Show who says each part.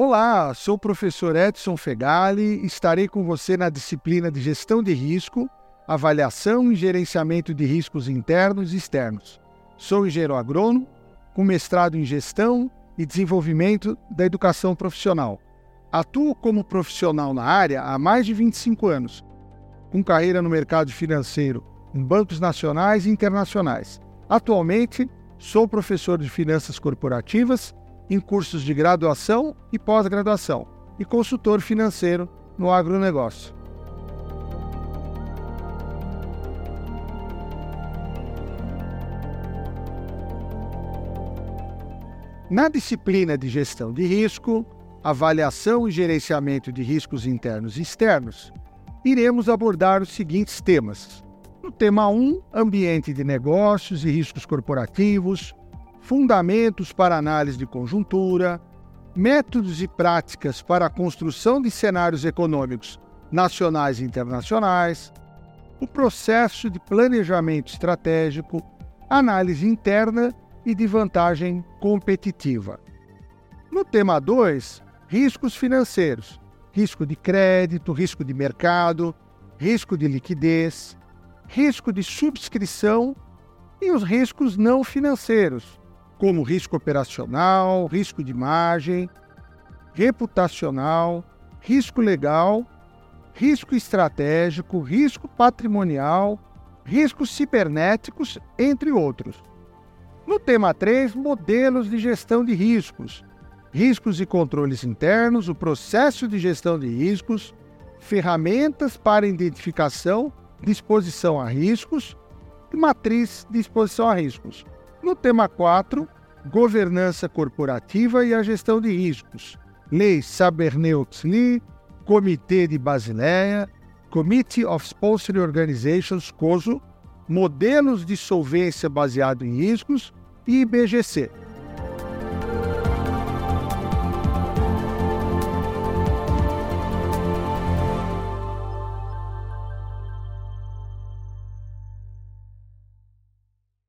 Speaker 1: Olá, sou o professor Edson Fegali estarei com você na disciplina de Gestão de Risco, Avaliação e Gerenciamento de Riscos Internos e Externos. Sou engenheiro agrônomo, com mestrado em Gestão e Desenvolvimento da Educação Profissional. Atuo como profissional na área há mais de 25 anos, com carreira no mercado financeiro em bancos nacionais e internacionais. Atualmente, sou professor de Finanças Corporativas em cursos de graduação e pós-graduação e consultor financeiro no agronegócio. Na disciplina de gestão de risco, avaliação e gerenciamento de riscos internos e externos, iremos abordar os seguintes temas. No tema 1, ambiente de negócios e riscos corporativos, fundamentos para análise de conjuntura, métodos e práticas para a construção de cenários econômicos nacionais e internacionais, o processo de planejamento estratégico, análise interna e de vantagem competitiva. No tema 2, riscos financeiros, risco de crédito, risco de mercado, risco de liquidez, risco de subscrição e os riscos não financeiros, como risco operacional, risco de margem, reputacional, risco legal, risco estratégico, risco patrimonial, riscos cibernéticos, entre outros. No tema 3, modelos de gestão de riscos, riscos e controles internos, o processo de gestão de riscos, ferramentas para identificação, disposição a riscos e matriz de exposição a riscos. No tema 4, governança corporativa e a gestão de riscos. Lei Sarbanes-Oxley, Comitê de Basileia, Committee of Sponsoring Organizations, COSO, modelos de solvência baseado em riscos e IBGC.